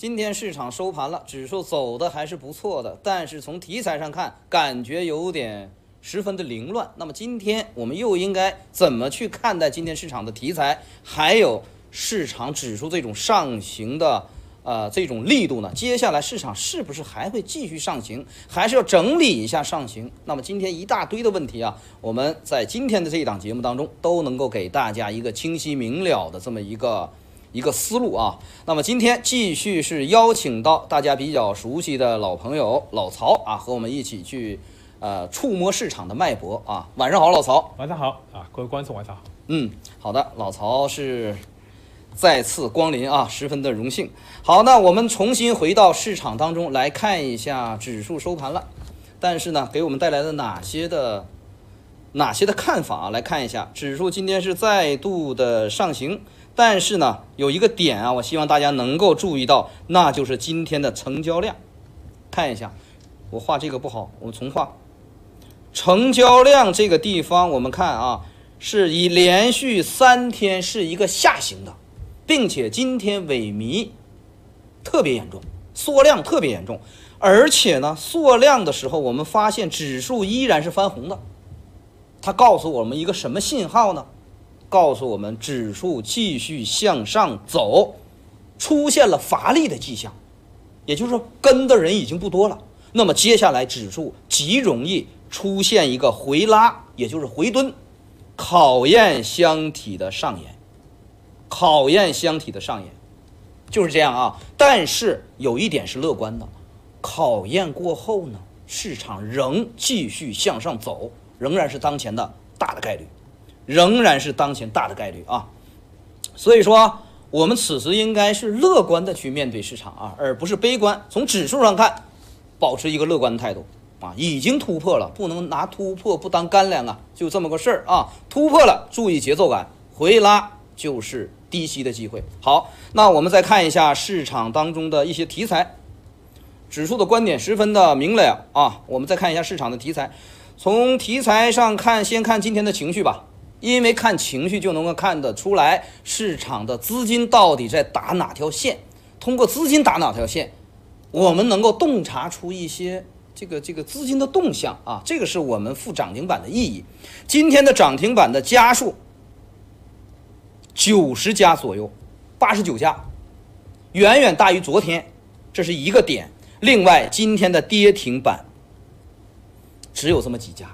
今天市场收盘了，指数走的还是不错的，但是从题材上看，感觉有点十分的凌乱。那么今天我们又应该怎么去看待今天市场的题材，还有市场指数这种上行的呃这种力度呢？接下来市场是不是还会继续上行，还是要整理一下上行？那么今天一大堆的问题啊，我们在今天的这一档节目当中都能够给大家一个清晰明了的这么一个。一个思路啊，那么今天继续是邀请到大家比较熟悉的老朋友老曹啊，和我们一起去呃触摸市场的脉搏啊。晚上好，老曹。晚上好啊，各位观众晚上好。嗯，好的，老曹是再次光临啊，十分的荣幸。好，那我们重新回到市场当中来看一下指数收盘了，但是呢，给我们带来了哪些的哪些的看法啊？来看一下，指数今天是再度的上行。但是呢，有一个点啊，我希望大家能够注意到，那就是今天的成交量。看一下，我画这个不好，我们重画。成交量这个地方，我们看啊，是以连续三天是一个下行的，并且今天萎靡特别严重，缩量特别严重，而且呢，缩量的时候，我们发现指数依然是翻红的，它告诉我们一个什么信号呢？告诉我们，指数继续向上走，出现了乏力的迹象，也就是说，跟的人已经不多了。那么接下来，指数极容易出现一个回拉，也就是回蹲，考验箱体的上沿，考验箱体的上沿，就是这样啊。但是有一点是乐观的，考验过后呢，市场仍继续向上走，仍然是当前的大的概率。仍然是当前大的概率啊，所以说我们此时应该是乐观的去面对市场啊，而不是悲观。从指数上看，保持一个乐观的态度啊，已经突破了，不能拿突破不当干粮啊，就这么个事儿啊。突破了，注意节奏感，回拉就是低吸的机会。好，那我们再看一下市场当中的一些题材，指数的观点十分的明了啊。我们再看一下市场的题材，从题材上看，先看今天的情绪吧。因为看情绪就能够看得出来市场的资金到底在打哪条线，通过资金打哪条线，我们能够洞察出一些这个这个资金的动向啊，这个是我们付涨停板的意义。今天的涨停板的家数九十家左右，八十九家，远远大于昨天，这是一个点。另外，今天的跌停板只有这么几家，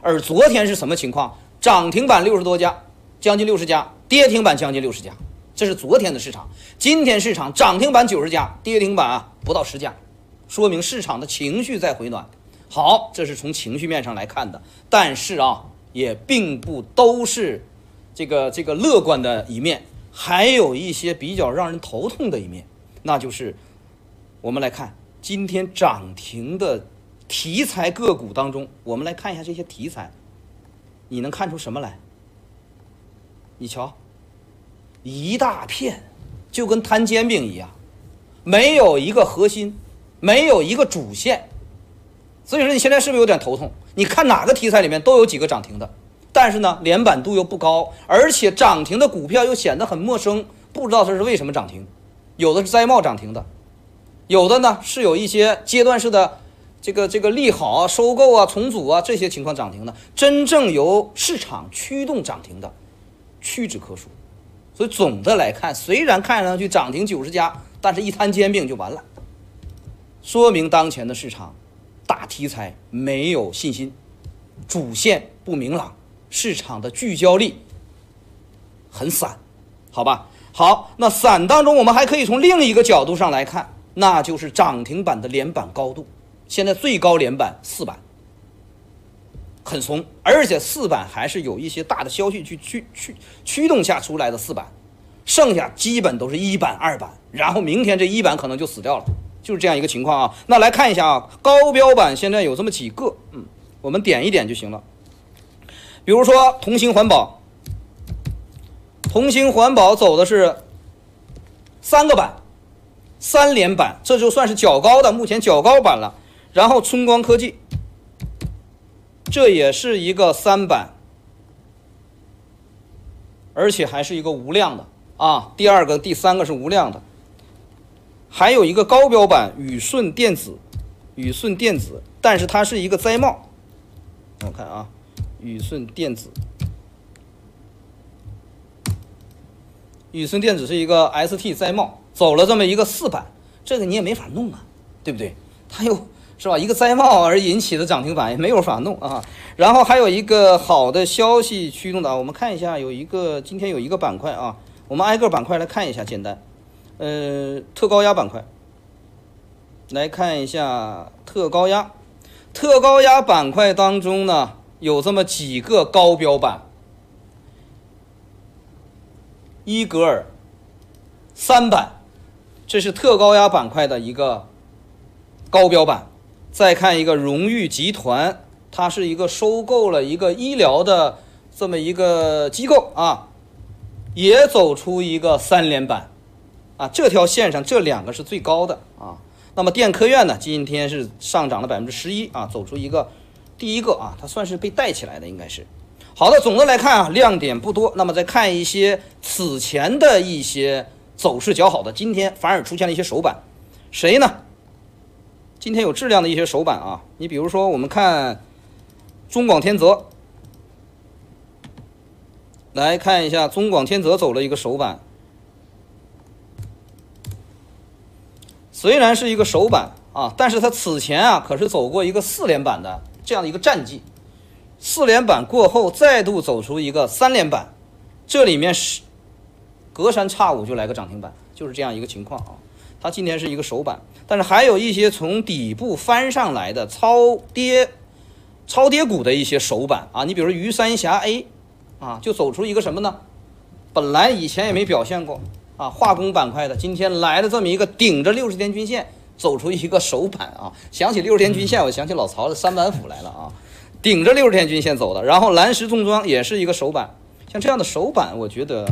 而昨天是什么情况？涨停板六十多家，将近六十家；跌停板将近六十家，这是昨天的市场。今天市场涨停板九十家，跌停板啊不到十家，说明市场的情绪在回暖。好，这是从情绪面上来看的。但是啊，也并不都是这个这个乐观的一面，还有一些比较让人头痛的一面，那就是我们来看今天涨停的题材个股当中，我们来看一下这些题材。你能看出什么来？你瞧，一大片，就跟摊煎饼一样，没有一个核心，没有一个主线，所以说你现在是不是有点头痛？你看哪个题材里面都有几个涨停的，但是呢，连板度又不高，而且涨停的股票又显得很陌生，不知道它是为什么涨停。有的是摘帽涨停的，有的呢是有一些阶段式的。这个这个利好啊，收购啊，重组啊，这些情况涨停的，真正由市场驱动涨停的，屈指可数。所以总的来看，虽然看上去涨停九十家，但是一摊煎饼就完了，说明当前的市场大题材没有信心，主线不明朗，市场的聚焦力很散，好吧？好，那散当中，我们还可以从另一个角度上来看，那就是涨停板的连板高度。现在最高连板四板，很怂，而且四板还是有一些大的消息去驱驱驱动下出来的四板，剩下基本都是一板二板，然后明天这一板可能就死掉了，就是这样一个情况啊。那来看一下啊，高标板现在有这么几个，嗯，我们点一点就行了。比如说同兴环保，同兴环保走的是三个板，三连板，这就算是较高的，目前较高板了。然后春光科技，这也是一个三板，而且还是一个无量的啊。第二个、第三个是无量的。还有一个高标版宇顺电子，宇顺电子，但是它是一个灾帽。我看啊，宇顺电子，宇顺电子是一个 ST 灾帽，走了这么一个四板，这个你也没法弄啊，对不对？它又是吧，一个灾帽而引起的涨停板也没有法弄啊。然后还有一个好的消息驱动的，我们看一下，有一个今天有一个板块啊，我们挨个板块来看一下，简单。呃，特高压板块，来看一下特高压。特高压板块当中呢，有这么几个高标板：伊格尔、三板，这是特高压板块的一个高标板。再看一个荣誉集团，它是一个收购了一个医疗的这么一个机构啊，也走出一个三连板。啊，这条线上这两个是最高的啊。那么电科院呢，今天是上涨了百分之十一啊，走出一个第一个啊，它算是被带起来的，应该是。好的，总的来看啊，亮点不多。那么再看一些此前的一些走势较好的，今天反而出现了一些首板，谁呢？今天有质量的一些首板啊，你比如说我们看中广天泽，来看一下中广天泽走了一个首板。虽然是一个首板啊，但是它此前啊可是走过一个四连板的这样的一个战绩，四连板过后再度走出一个三连板，这里面是隔三差五就来个涨停板，就是这样一个情况啊。它今天是一个首板，但是还有一些从底部翻上来的超跌、超跌股的一些首板啊，你比如鱼三峡 A 啊，就走出一个什么呢？本来以前也没表现过。啊，化工板块的今天来了这么一个顶着六十天均线走出一个首板啊！想起六十天均线，我想起老曹的三板斧来了啊！顶着六十天均线走的，然后蓝石重装也是一个首板，像这样的首板，我觉得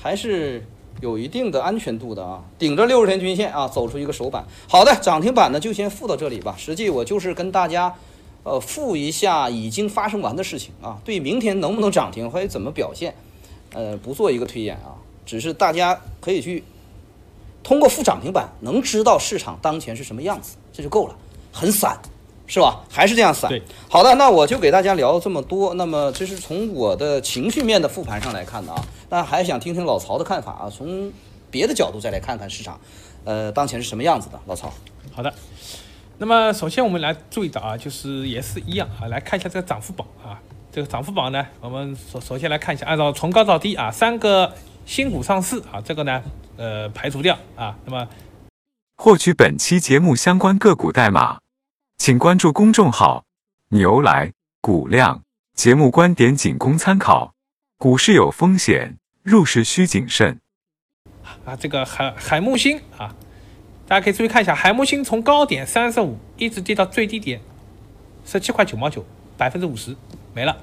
还是有一定的安全度的啊！顶着六十天均线啊，走出一个首板。好的，涨停板呢就先附到这里吧。实际我就是跟大家呃复一下已经发生完的事情啊，对明天能不能涨停或者怎么表现，呃，不做一个推演啊。只是大家可以去通过复涨停板能知道市场当前是什么样子，这就够了。很散，是吧？还是这样散。对。好的，那我就给大家聊这么多。那么这是从我的情绪面的复盘上来看的啊。那还想听听老曹的看法啊？从别的角度再来看看市场，呃，当前是什么样子的？老曹。好的。那么首先我们来注意到啊，就是也是一样啊，来看一下这个涨幅榜啊。这个涨幅榜呢，我们首首先来看一下，按照从高到低啊，三个。新股上市啊，这个呢，呃，排除掉啊。那么，获取本期节目相关个股代码，请关注公众号“牛来股量”。节目观点仅供参考，股市有风险，入市需谨慎。啊，这个海海木星啊，大家可以注意看一下，海木星从高点三十五一直跌到最低点十七块九毛九，百分之五十没了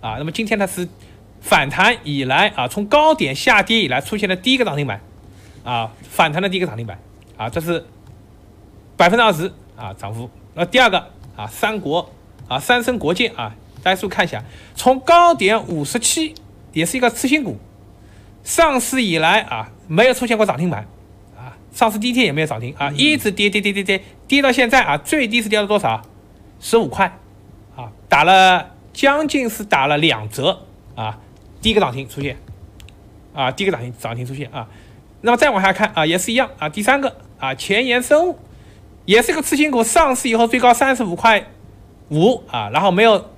啊。那么今天呢是。反弹以来啊，从高点下跌以来出现的第一个涨停板，啊，反弹的第一个涨停板，啊，这是百分之二十啊涨幅。那第二个啊，三国啊，三生国建啊，大家注意看一下，从高点五十七，也是一个次新股，上市以来啊，没有出现过涨停板，啊，上市第一天也没有涨停啊，一直跌跌跌跌跌，跌到现在啊，最低是跌了多少？十五块，啊，打了将近是打了两折啊。第一个涨停出现，啊，第一个涨停涨停出现啊，那么再往下看啊，也是一样啊，第三个啊，前沿生物，也是个次新股，上市以后最高三十五块五啊，然后没有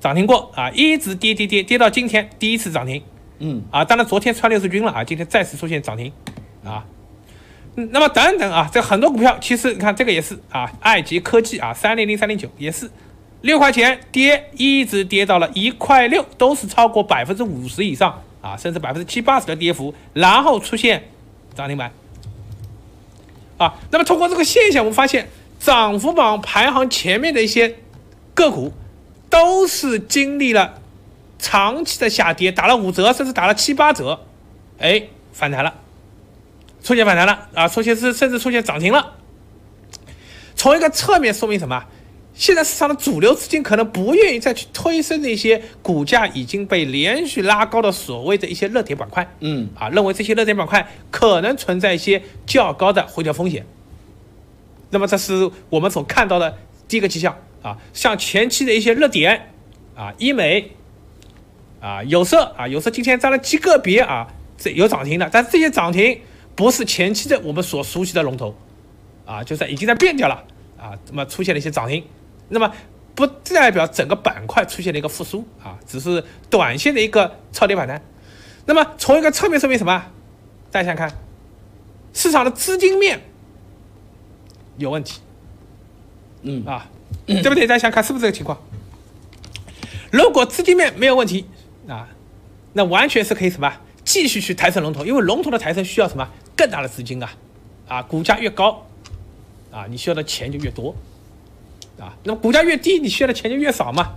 涨停过啊，一直跌跌跌跌到今天第一次涨停，嗯，啊，当然昨天穿六十均了啊，今天再次出现涨停啊，那么等等啊，这很多股票其实你看这个也是啊，爱吉科技啊，三零零三零九也是。六块钱跌，一直跌到了一块六，都是超过百分之五十以上啊，甚至百分之七八十的跌幅，然后出现涨停板啊。那么通过这个现象，我们发现涨幅榜排行前面的一些个股，都是经历了长期的下跌，打了五折，甚至打了七八折，哎，反弹了，出现反弹了啊，出现是甚至出现涨停了。从一个侧面说明什么？现在市场的主流资金可能不愿意再去推升那些股价已经被连续拉高的所谓的一些热点板块，嗯。啊，认为这些热点板块可能存在一些较高的回调风险。那么这是我们所看到的第一个迹象。啊，像前期的一些热点啊，医美啊，有色啊，有色今天涨了极个别啊，这有涨停的，但是这些涨停不是前期的我们所熟悉的龙头。啊，就是已经在变掉了。啊，那么出现了一些涨停，那么不代表整个板块出现了一个复苏啊，只是短线的一个超跌反弹。那么从一个侧面说明什么？大家想想看，市场的资金面有问题嗯啊，对不对？大家想想看是不是这个情况？如果资金面没有问题啊，那完全是可以什么继续去抬升龙头，因为龙头的抬升需要什么更大的资金啊，啊，股价越高啊，你需要的钱就越多啊，那么股价越低，你需要的钱就越少嘛，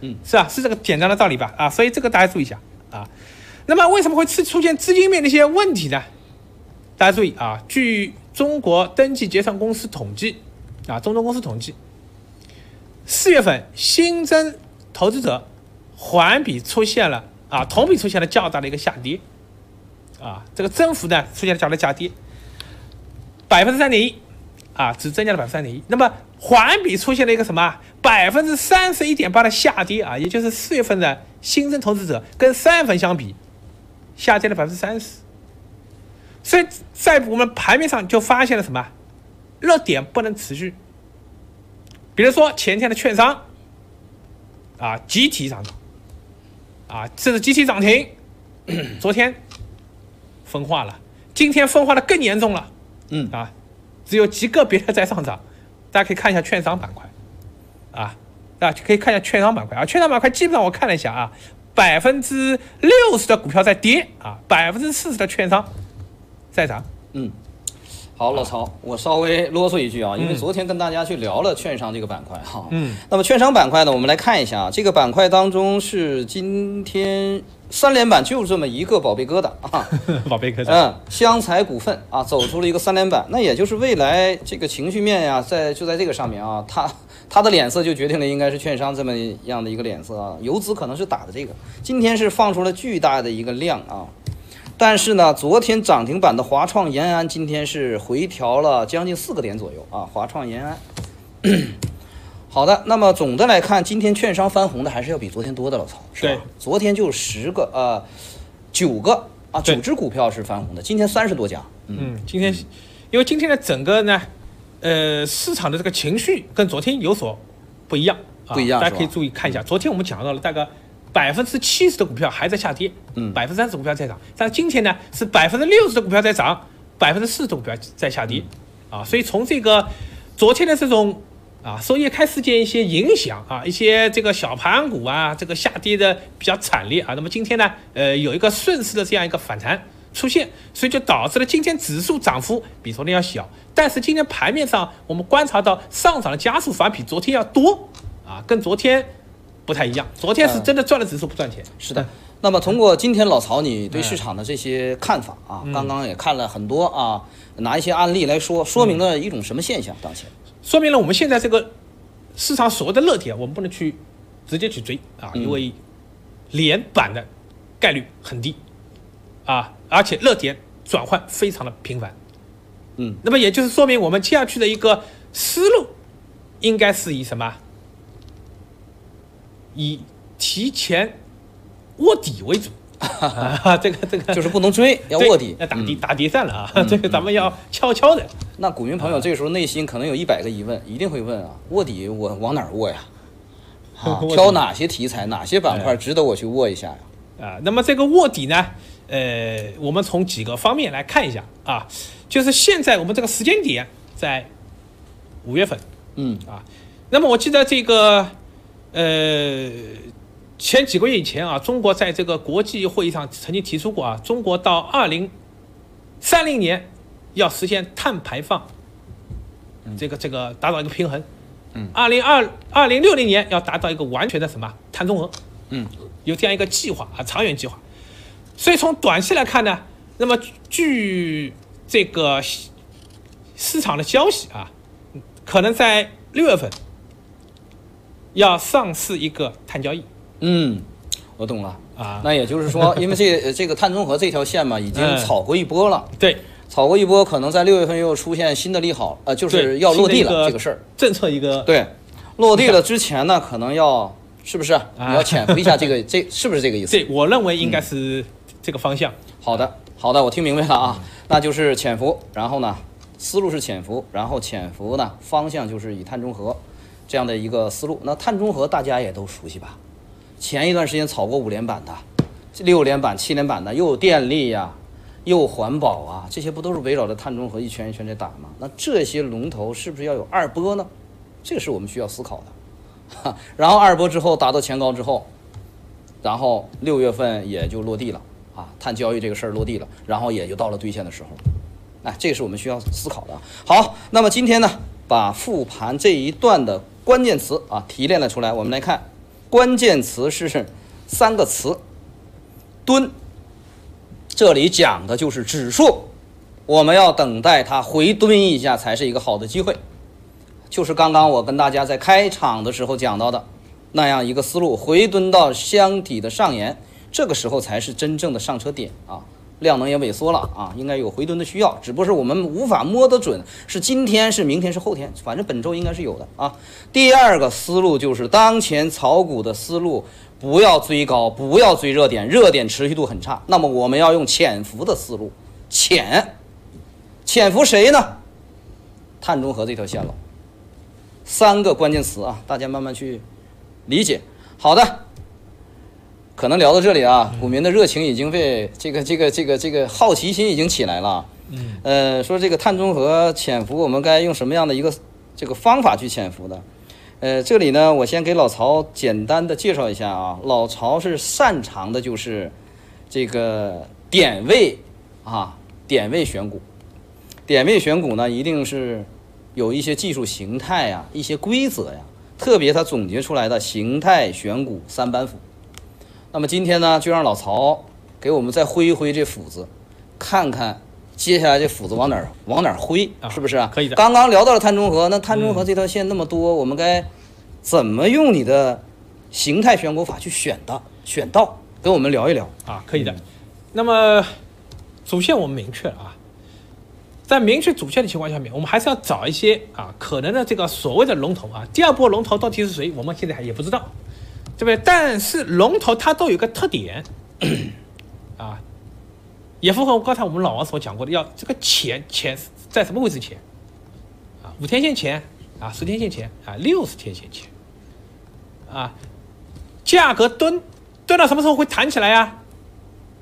嗯，是吧？是这个简单的道理吧？啊，所以这个大家注意一下啊。那么为什么会出出现资金面的一些问题呢？大家注意啊，据中国登记结算公司统计啊，中证公司统计，四月份新增投资者环比出现了啊，同比出现了较大的一个下跌啊，这个增幅呢出现了较大的下跌，百分之三点一啊，只增加了百分之三点一。那么环比出现了一个什么百分之三十一点八的下跌啊，也就是四月份的新增投资者跟三月份相比下跌了百分之三十。所以在我们盘面上就发现了什么热点不能持续，比如说前天的券商啊集体上涨啊，这是集体涨停，昨天分化了，今天分化的更严重了。嗯。啊，只有极个别的在上涨，大家可以看一下券商板块，啊，啊可以看一下券商板块。啊，券商板块基本上我看了一下啊，百分之六十的股票在跌。啊，百分之四十的券商在涨，嗯，好，老曹，我稍微啰嗦一句啊，因为嗯昨天跟大家去聊了券商这个板块哈。嗯，那么券商板块呢，我们来看一下啊，这个板块当中是今天三连板就是这么一个宝贝疙瘩啊。宝贝疙瘩，嗯，湘财股份啊，走出了一个三连板，那也就是未来这个情绪面呀，在就在这个上面啊，它它的脸色就决定了应该是券商这么样的一个脸色啊，游资可能是打的这个，今天是放出了巨大的一个量啊，但是呢，昨天涨停板的华创延安今天是回调了将近四个点左右啊，华创延安。好的，那么总的来看，今天券商翻红的还是要比昨天多的，老曹。是吧？对？昨天就十个呃九个啊，对。九只股票是翻红的，今天三十多家。嗯嗯，今天因为今天的整个呢，呃，市场的这个情绪跟昨天有所不一样，啊、不一样大家可以注意看一下。昨天我们讲到了大概百分之七十的股票还在下跌，嗯。百分之三十股票在涨，但是今天呢是百分之六十的股票在涨，百分之四十的股票在下跌，啊，所以从这个昨天的这种啊收益开事件一些影响啊，一些这个小盘股啊，这个下跌的比较惨烈啊，那么今天呢，呃，有一个顺势的这样一个反弹出现，所以就导致了今天指数涨幅比昨天要小，但是今天盘面上我们观察到上涨的加速反而比昨天要多啊，跟昨天不太一样，昨天是真的赚了指数不赚钱，是的。那么通过今天老曹你对市场的这些看法啊，刚刚也看了很多啊，拿一些案例来说，说明了一种什么现象？当前，说明了我们现在这个市场所谓的热点，我们不能去直接去追啊，嗯因为连板的概率很低啊，而且热点转换非常的频繁。嗯，那么也就是说明我们接下去的一个思路，应该是以什么？以提前卧底为主 啊，这个这个就是不能追，要卧底，要打底嗯打底战了啊，这个咱们要悄悄的。那股民朋友这个时候内心可能有一百个疑问，一定会问啊，卧底我往哪儿卧呀？啊 挑哪些题材、哪些板块值得我去卧一下呀？啊，那么这个卧底呢，呃，我们从几个方面来看一下啊，就是现在我们这个时间点在五月份嗯。啊，那么我记得这个呃前几个月以前啊，中国在这个国际会议上曾经提出过啊，中国到二零三零年要实现碳排放，这个这个达到一个平衡，嗯，二零二二零六零年要达到一个完全的什么？碳中和，嗯，有这样一个计划啊，长远计划。所以从短期来看呢，那么据这个市场的消息啊，可能在六月份要上市一个碳交易。嗯，我懂了。啊。那也就是说，因为这这个碳中和这条线嘛，已经嗯炒过一波了，对，炒过一波，可能在六月份又出现新的利好，呃，就是要落地了这个事儿。政策一个对，落地了之前呢，可能要是不是 你要潜伏一下这个，这是不是这个意思？对，我认为应该是这个方向。好的，好的，我听明白了啊，那就是潜伏，然后呢，思路是潜伏，然后潜伏呢方向就是以碳中和这样的一个思路。那碳中和大家也都熟悉吧？前一段时间炒过五连板的、六连板、七连板的，又有电力呀、又环保啊，这些不都是围绕着碳中和一圈一圈在打吗？那这些龙头是不是要有二波呢？这个是我们需要思考的。哈，然后二波之后达到前高之后，然后六月份也就落地了啊，碳交易这个事儿落地了，然后也就到了兑现的时候，哎，这个是我们需要思考的。好，那么今天呢，把复盘这一段的关键词啊提炼了出来，我们来看，关键词是三个词，蹲，这里讲的就是指数，我们要等待它回蹲一下才是一个好的机会，就是刚刚我跟大家在开场的时候讲到的。那样一个思路，回蹲到箱体的上沿，这个时候才是真正的上车点啊。量能也萎缩了啊，应该有回蹲的需要，只不过是我们无法摸得准，是今天是明天是后天，反正本周应该是有的啊。第二个思路就是当前炒股的思路，不要追高，不要追热点，热点持续度很差。那么我们要用潜伏的思路，潜，潜伏谁呢？碳中和这条线路。三个关键词啊，大家慢慢去理解。好的，可能聊到这里啊，股民的热情已经被这个这个这个这个好奇心已经起来了。嗯，呃，说这个碳中和潜伏，我们该用什么样的一个这个方法去潜伏的？呃，这里呢，我先给老曹简单的介绍一下啊。老曹是擅长的就是这个点位啊，点位选股。点位选股呢，一定是有一些技术形态呀、一些规则呀，特别他总结出来的形态选股三板斧。那么今天呢，就让老曹给我们再挥一挥这斧子，看看接下来这斧子往哪儿往哪儿挥，啊是不是啊？可以的刚刚聊到了碳中和，那碳中和这条线那么多，我们该怎么用你的形态选股法去选的选到？跟我们聊一聊。啊，可以的。那么主线我们明确了啊，在明确主线的情况下面，我们还是要找一些啊可能的这个所谓的龙头啊，第二波龙头到底是谁，我们现在还也不知道，对不对？但是龙头它都有个特点 啊，也符合刚才我们老王所讲过的，要这个钱钱在什么位置前啊？五天线前啊，十天线前啊，六十天线前啊，价格蹲蹲到什么时候会弹起来呀、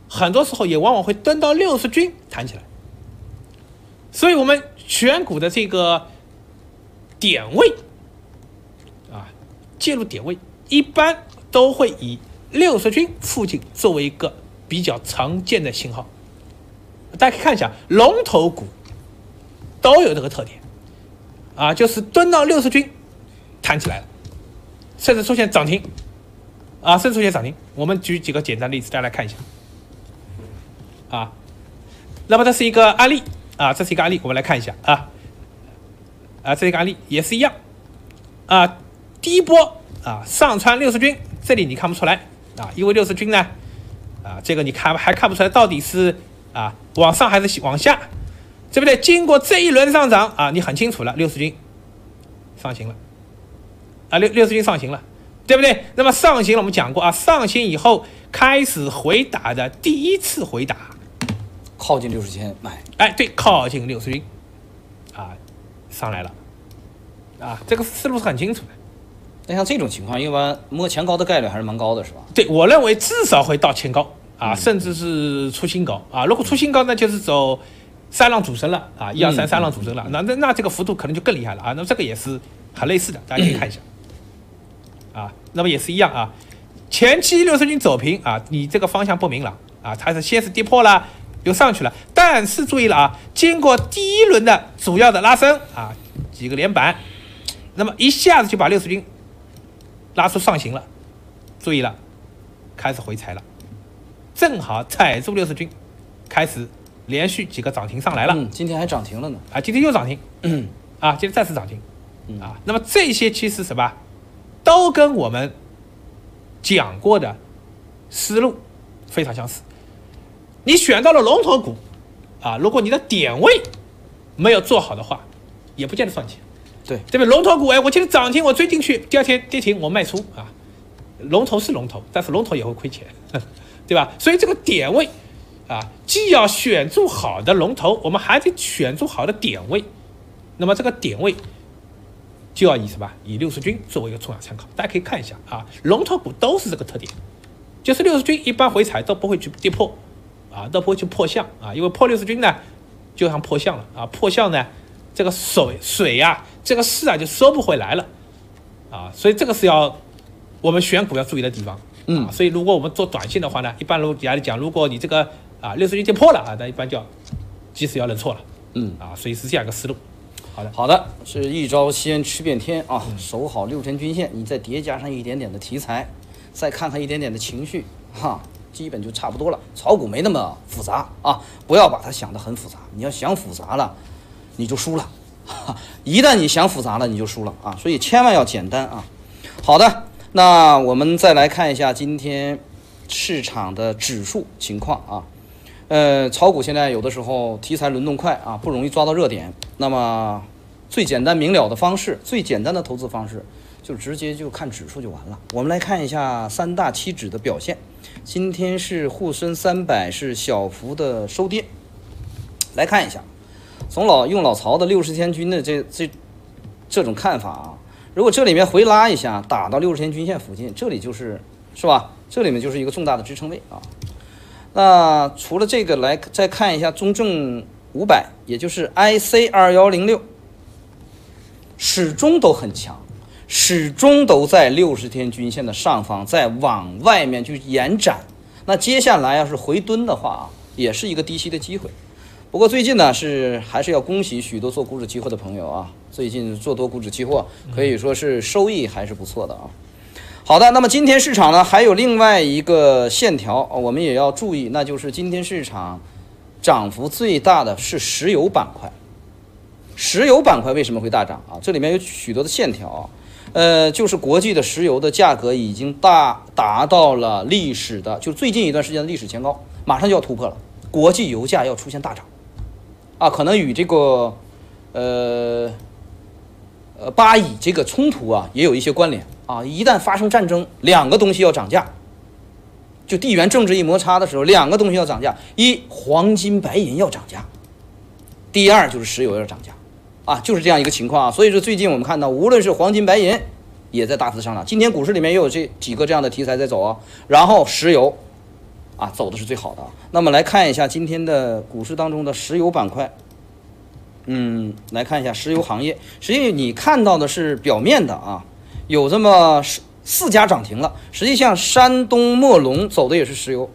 很多时候也往往会蹲到六十均弹起来。所以我们选股的这个点位啊，介入点位一般都会以六十均附近作为一个比较常见的信号。大家可以看一下，龙头股都有这个特点啊，就是蹲到六十均弹起来了，甚至出现涨停啊，甚至出现涨停。我们举几个简单例子，大家来看一下啊。那么这是一个案例啊，这是一个案例，我们来看一下啊啊，这是一个案例也是一样啊。第一波啊，上穿六十均，这里你看不出来啊，因为六十均呢啊，这个你看还看不出来到底是啊往上还是往下，对不对？经过这一轮上涨啊，你很清楚了，六十均上行了啊，六六十均上行了。对不对？那么上行了，我们讲过啊，上行以后开始回打的第一次回打，靠近六十天买，哎，对，靠近六十均，啊，上来了，啊，这个思路是很清楚的。那像这种情况，一般摸前高的概率还是蛮高的，是吧？对我认为至少会到前高啊，甚至是出新高啊。如果出新高，那就是走三浪主升了啊，一二三嗯三浪主升了，那那那这个幅度可能就更厉害了啊。那么这个也是很类似的，大家可以看一下啊。那么也是一样啊，前期六十均走平啊，你这个方向不明朗啊，它是先是跌破了，又上去了，但是注意了啊，经过第一轮的主要的拉升啊，几个连板，那么一下子就把六十均拉出上行了，注意了，开始回踩了，正好踩住六十均，开始连续几个涨停上来了、嗯，今天还涨停了呢。啊，今天又涨停。嗯。啊，今天再次涨停。啊，那么这些其实什么都跟我们讲过的思路非常相似。你选到了龙头股啊，如果你的点位没有做好的话，也不见得赚钱。对，对不对？龙头股，哎，我今天涨停，我追进去，第二天跌停，我卖出啊。龙头是龙头，但是龙头也会亏钱，对吧？所以这个点位啊，既要选住好的龙头，我们还得选住好的点位。那么这个点位就要以什么？以六十均作为一个重要参考。大家可以看一下啊，龙头股都是这个特点，就是六十均一般回踩都不会去跌破啊，都不会去破相啊，因为破六十均呢，就像破相了啊，破相呢，这个水水呀、这个势啊就收不回来了啊，所以这个是要我们选股要注意的地方。嗯啊，所以如果我们做短线的话呢，一般如来讲，如果你这个啊六十均跌破了啊，那一般就要及时要认错了。嗯，啊，所以是这样一个思路。好的，是一招先吃遍天啊！守好六天均线，你再叠加上一点点的题材，再看看一点点的情绪，哈，基本就差不多了。炒股没那么复杂啊，不要把它想得很复杂。你要想复杂了，你就输了。哈一旦你想复杂了，你就输了啊！所以千万要简单啊。好的，那我们再来看一下今天市场的指数情况啊。呃，炒股现在有的时候题材轮动快啊，不容易抓到热点。那么最简单明了的方式，最简单的投资方式，就直接就看指数就完了。我们来看一下三大期指的表现。今天是沪深三百是小幅的收跌。来看一下，从老用老曹的六十天均的这这这种看法啊，如果这里面回拉一下，打到六十天均线附近，这里就是是吧？这里面就是一个重大的支撑位啊。那除了这个，来再看一下中证五百，也就是 IC 二幺零六，始终都很强，始终都在六十天均线的上方，在往外面去延展。那接下来要是回蹲的话啊，也是一个低吸的机会。不过最近呢，是还是要恭喜许多做股指期货的朋友啊，最近做多股指期货可以说是收益还是不错的啊。好的，那么今天市场呢还有另外一个线条，我们也要注意，那就是今天市场涨幅最大的是石油板块。石油板块为什么会大涨啊？这里面有许多的线条啊，呃，就是国际的石油的价格已经大达到了历史的，就最近一段时间的历史前高，马上就要突破了，国际油价要出现大涨，啊，可能与这个，呃，呃巴以这个冲突啊也有一些关联。啊。一旦发生战争，两个东西要涨价，就地缘政治一摩擦的时候，两个东西要涨价：一黄金、白银要涨价；第二就是石油要涨价，啊，就是这样一个情况啊。所以说最近我们看到，无论是黄金、白银，也在大幅上涨。今天股市里面又有这几个这样的题材在走啊，然后石油。啊，走的是最好的啊。那么来看一下今天的股市当中的石油板块，嗯，来看一下石油行业。实际你看到的是表面的啊，有这么四四家涨停了。实际上，山东墨龙走的也是石油，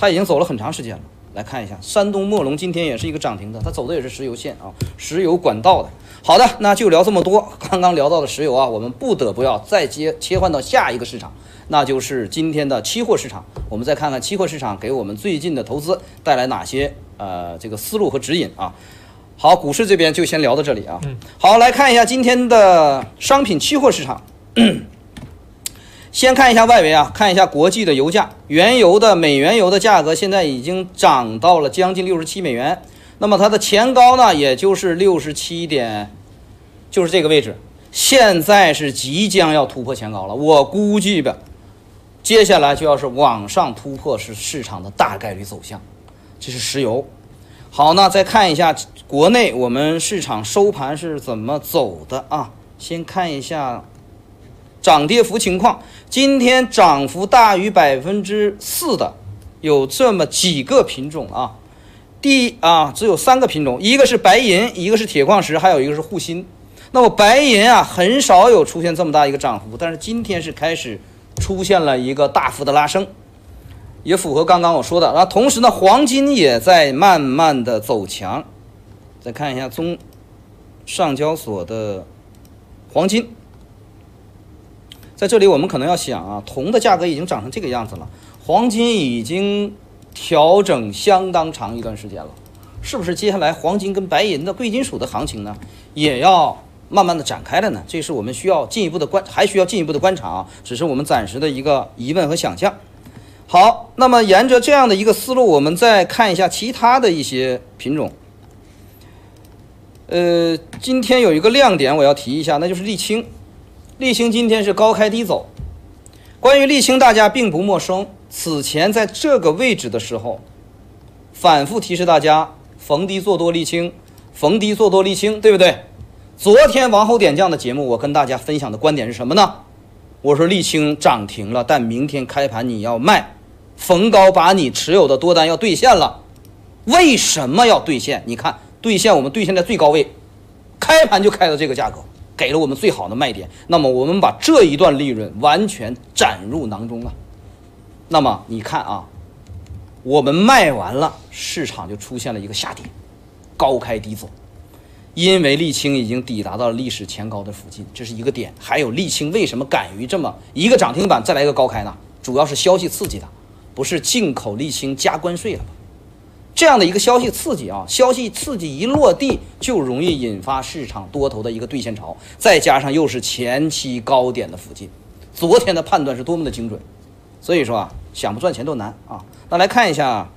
它已经走了很长时间了。来看一下，山东墨龙今天也是一个涨停的，它走的也是石油线啊，石油管道的。好的，那就聊这么多。刚刚聊到的石油啊，我们不得不要再接切换到下一个市场。那就是今天的期货市场，我们再看看期货市场给我们最近的投资带来哪些呃这个思路和指引啊。好，股市这边就先聊到这里啊。好，来看一下今天的商品期货市场。先看一下外围啊，看一下国际的油价，原油的美原油的价格现在已经涨到了将近六十七美元，那么它的前高呢，也就是六十七点，就是这个位置，现在是即将要突破前高了，我估计吧。接下来就要是往上突破，是市场的大概率走向。这是石油。好，那再看一下国内我们市场收盘是怎么走的啊？先看一下涨跌幅情况。今天涨幅大于百分之四的有这么几个品种啊。第啊，只有三个品种，一个是白银，一个是铁矿石，还有一个是沪锌。那么白银啊，很少有出现这么大一个涨幅，但是今天是开始。出现了一个大幅的拉升，也符合刚刚我说的。那同时呢，黄金也在慢慢的走强。再看一下中上交所的黄金，在这里我们可能要想啊，铜的价格已经涨成这个样子了，黄金已经调整相当长一段时间了，是不是接下来黄金跟白银的贵金属的行情呢，也要慢慢的展开了呢？这是我们需要进一步的观，还需要进一步的观察啊。只是我们暂时的一个疑问和想象。好，那么沿着这样的一个思路，我们再看一下其他的一些品种。呃，今天有一个亮点我要提一下，那就是沥青。沥青今天是高开低走。关于沥青，大家并不陌生。此前在这个位置的时候，反复提示大家逢低做多沥青，逢低做多沥青，对不对？昨天王侯点将的节目，我跟大家分享的观点是什么呢？我说沥青涨停了，但明天开盘你要卖，逢高把你持有的多单要兑现了。为什么要兑现？你看。兑现我们兑现在最高位，开盘就开到这个价格，给了我们最好的卖点。那么我们把这一段利润完全攒入囊中了。那么你看啊，我们卖完了，市场就出现了一个下跌，高开低走。因为沥青已经抵达到了历史前高的附近，这是一个点。还有沥青为什么敢于这么一个涨停板再来一个高开呢？主要是消息刺激的，不是进口沥青加关税了吗。这样的一个消息刺激啊，消息刺激一落地，就容易引发市场多头的一个兑现潮，再加上又是前期高点的附近，昨天的判断是多么的精准，所以说啊，想不赚钱都难啊。那来看一下，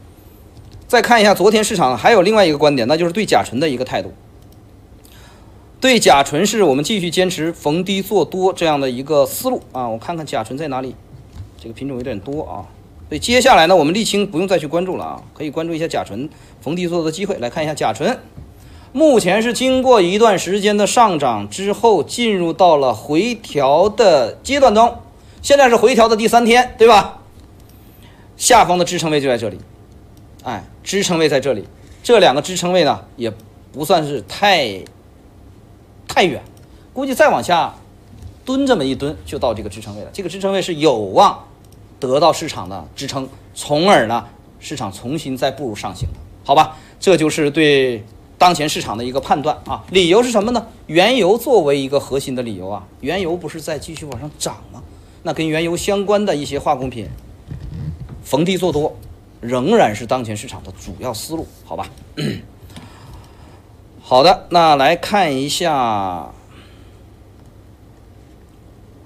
再看一下昨天市场还有另外一个观点，那就是对甲醇的一个态度。对甲醇是我们继续坚持逢低做多这样的一个思路啊。我看看甲醇在哪里，这个品种有点多啊。所以接下来呢，我们沥青不用再去关注了啊，可以关注一下甲醇逢低做的机会。来看一下甲醇，目前是经过一段时间的上涨之后，进入到了回调的阶段中，现在是回调的第三天，对吧？下方的支撑位就在这里，哎，支撑位在这里，这两个支撑位呢也不算是太太远，估计再往下蹲这么一蹲就到这个支撑位了。这个支撑位是有望。得到市场的支撑，从而呢，市场重新再步入上行的，好吧？这就是对当前市场的一个判断啊。理由是什么呢？原油作为一个核心的理由啊，原油不是在继续往上涨吗？那跟原油相关的一些化工品，逢低做多，仍然是当前市场的主要思路，好吧？好的，那来看一下，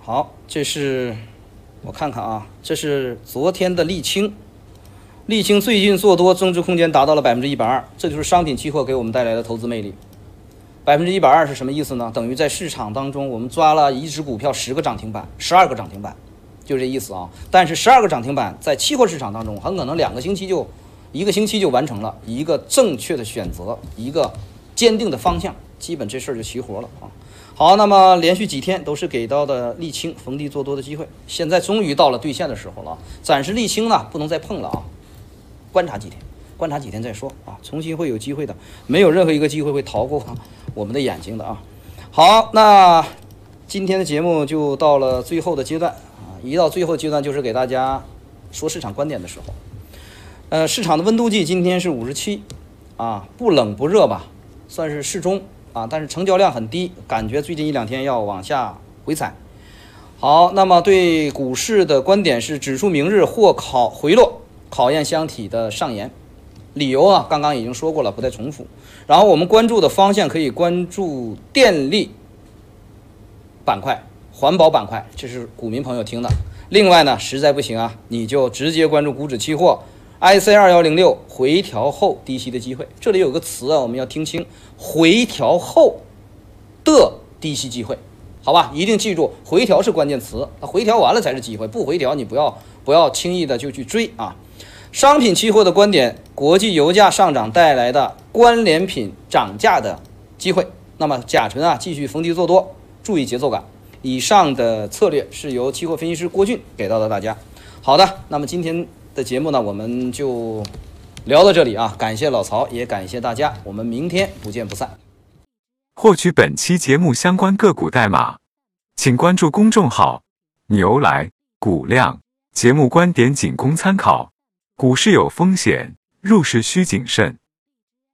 好，这是。我看看啊，这是昨天的沥青，沥青最近做多增值空间达到了百分之一百二，这就是商品期货给我们带来的投资魅力。百分之一百二是什么意思呢？等于在市场当中，我们抓了一只股票十个涨停板，十二个涨停板，就这意思啊。但是十二个涨停板在期货市场当中，很可能两个星期就一个星期就完成了一个正确的选择，一个坚定的方向，基本这事儿就齐活了啊。好，那么连续几天都是给到的沥青逢低做多的机会，现在终于到了兑现的时候了。暂时沥青呢不能再碰了啊，观察几天，观察几天再说啊，重新会有机会的，没有任何一个机会会逃过我们的眼睛的啊。好，那今天的节目就到了最后的阶段啊，一到最后阶段就是给大家说市场观点的时候。呃，市场的温度计今天是五十七啊，不冷不热吧，算是适中。啊，但是成交量很低，感觉最近一两天要往下回踩。好，那么对股市的观点是，指数明日或考回落，考验箱体的上沿。理由啊，刚刚已经说过了，不再重复。然后我们关注的方向可以关注电力板块、环保板块，这是股民朋友听的。另外呢，实在不行啊，你就直接关注股指期货。IC 二幺零六回调后低吸的机会，这里有个词啊，我们要听清，回调后的低吸机会，好吧，一定记住，回调是关键词，那回调完了才是机会，不回调你不要不要轻易的就去追啊。商品期货的观点，国际油价上涨带来的关联品涨价的机会，那么甲醇啊继续逢低做多，注意节奏感。以上的策略是由期货分析师郭俊给到的大家。好的，那么今天。的节目呢，我们就聊到这里啊！感谢老曹，也感谢大家，我们明天不见不散。获取本期节目相关个股代码，请关注公众号“牛来股量”。节目观点仅供参考，股市有风险，入市需谨慎。